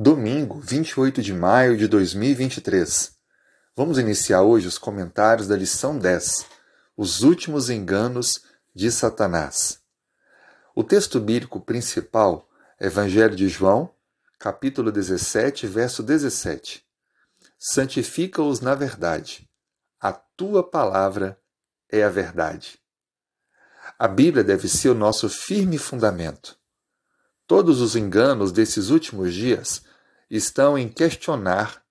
Domingo, 28 de maio de 2023. Vamos iniciar hoje os comentários da lição 10, Os últimos enganos de Satanás. O texto bíblico principal Evangelho de João, capítulo 17, verso 17. Santifica-os na verdade. A tua palavra é a verdade. A Bíblia deve ser o nosso firme fundamento. Todos os enganos desses últimos dias estão em questionar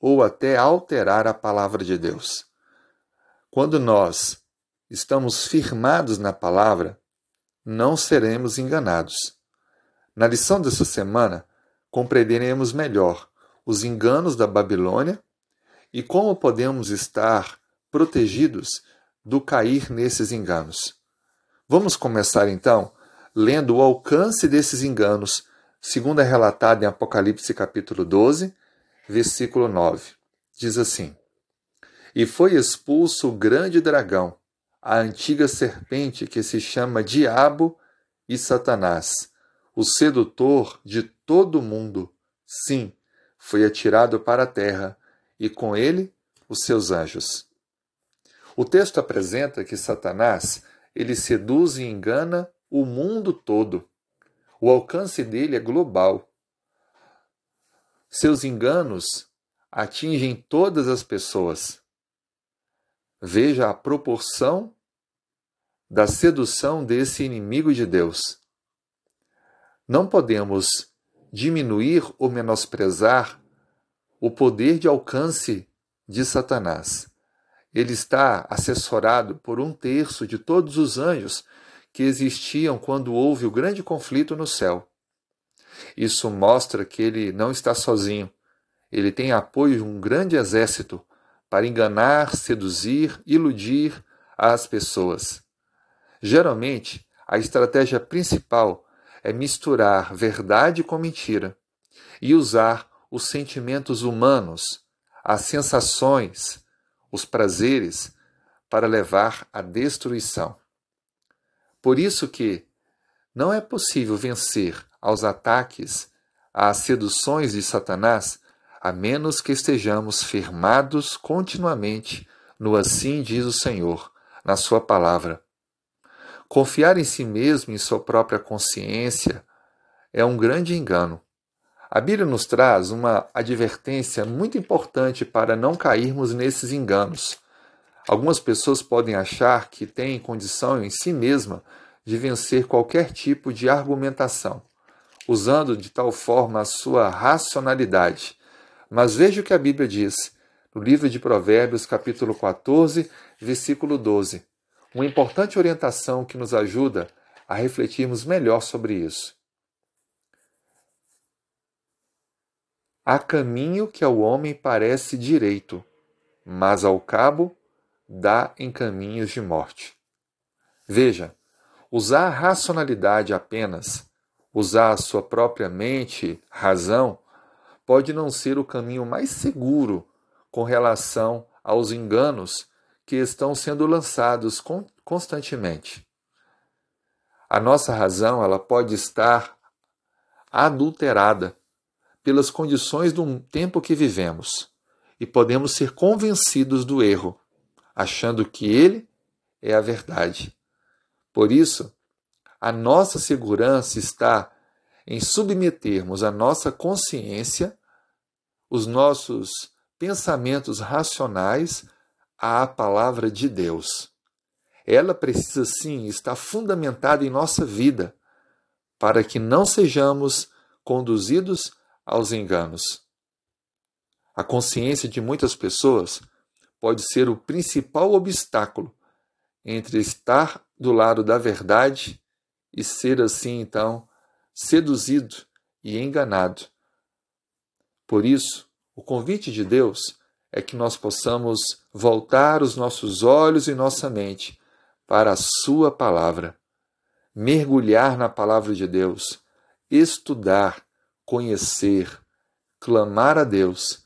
ou até alterar a palavra de Deus. Quando nós estamos firmados na palavra, não seremos enganados. Na lição dessa semana, compreenderemos melhor os enganos da Babilônia e como podemos estar protegidos do cair nesses enganos. Vamos começar então lendo o alcance desses enganos, segundo é relatado em Apocalipse capítulo 12, versículo 9. Diz assim: E foi expulso o grande dragão, a antiga serpente que se chama Diabo e Satanás, o sedutor de todo o mundo. Sim, foi atirado para a terra, e com ele os seus anjos. O texto apresenta que Satanás ele seduz e engana o mundo todo. O alcance dele é global. Seus enganos atingem todas as pessoas. Veja a proporção da sedução desse inimigo de Deus. Não podemos diminuir ou menosprezar o poder de alcance de Satanás. Ele está assessorado por um terço de todos os anjos que existiam quando houve o grande conflito no céu. Isso mostra que ele não está sozinho. Ele tem apoio de um grande exército para enganar, seduzir, iludir as pessoas. Geralmente, a estratégia principal é misturar verdade com mentira e usar os sentimentos humanos, as sensações, os prazeres para levar à destruição. Por isso que não é possível vencer aos ataques, às seduções de Satanás, a menos que estejamos firmados continuamente no assim diz o Senhor, na sua palavra. Confiar em si mesmo, em sua própria consciência, é um grande engano. A Bíblia nos traz uma advertência muito importante para não cairmos nesses enganos. Algumas pessoas podem achar que têm condição em si mesma de vencer qualquer tipo de argumentação, usando de tal forma a sua racionalidade. Mas veja o que a Bíblia diz no livro de Provérbios, capítulo 14, versículo 12. Uma importante orientação que nos ajuda a refletirmos melhor sobre isso. Há caminho que ao homem parece direito, mas ao cabo dá em caminhos de morte. Veja, usar a racionalidade apenas, usar a sua própria mente, razão, pode não ser o caminho mais seguro com relação aos enganos que estão sendo lançados constantemente. A nossa razão ela pode estar adulterada pelas condições do tempo que vivemos e podemos ser convencidos do erro achando que ele é a verdade. Por isso, a nossa segurança está em submetermos a nossa consciência, os nossos pensamentos racionais à palavra de Deus. Ela precisa sim estar fundamentada em nossa vida, para que não sejamos conduzidos aos enganos. A consciência de muitas pessoas pode ser o principal obstáculo entre estar do lado da verdade e ser assim então seduzido e enganado. Por isso, o convite de Deus é que nós possamos voltar os nossos olhos e nossa mente para a Sua palavra, mergulhar na palavra de Deus, estudar, conhecer, clamar a Deus.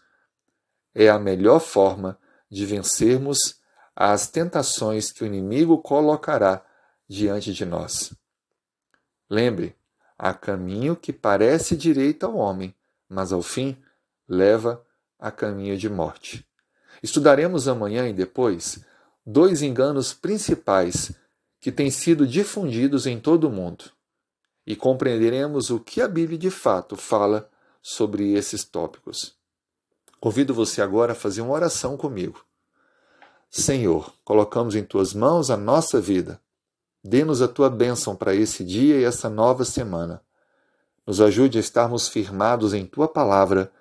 É a melhor forma de vencermos as tentações que o inimigo colocará diante de nós. Lembre, há caminho que parece direito ao homem, mas ao fim leva a caminho de morte. Estudaremos amanhã e depois dois enganos principais que têm sido difundidos em todo o mundo e compreenderemos o que a Bíblia de fato fala sobre esses tópicos. Convido você agora a fazer uma oração comigo. Senhor, colocamos em tuas mãos a nossa vida. Dê-nos a tua bênção para esse dia e essa nova semana. Nos ajude a estarmos firmados em tua palavra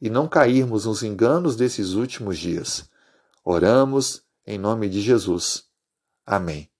e não cairmos nos enganos desses últimos dias. Oramos em nome de Jesus. Amém.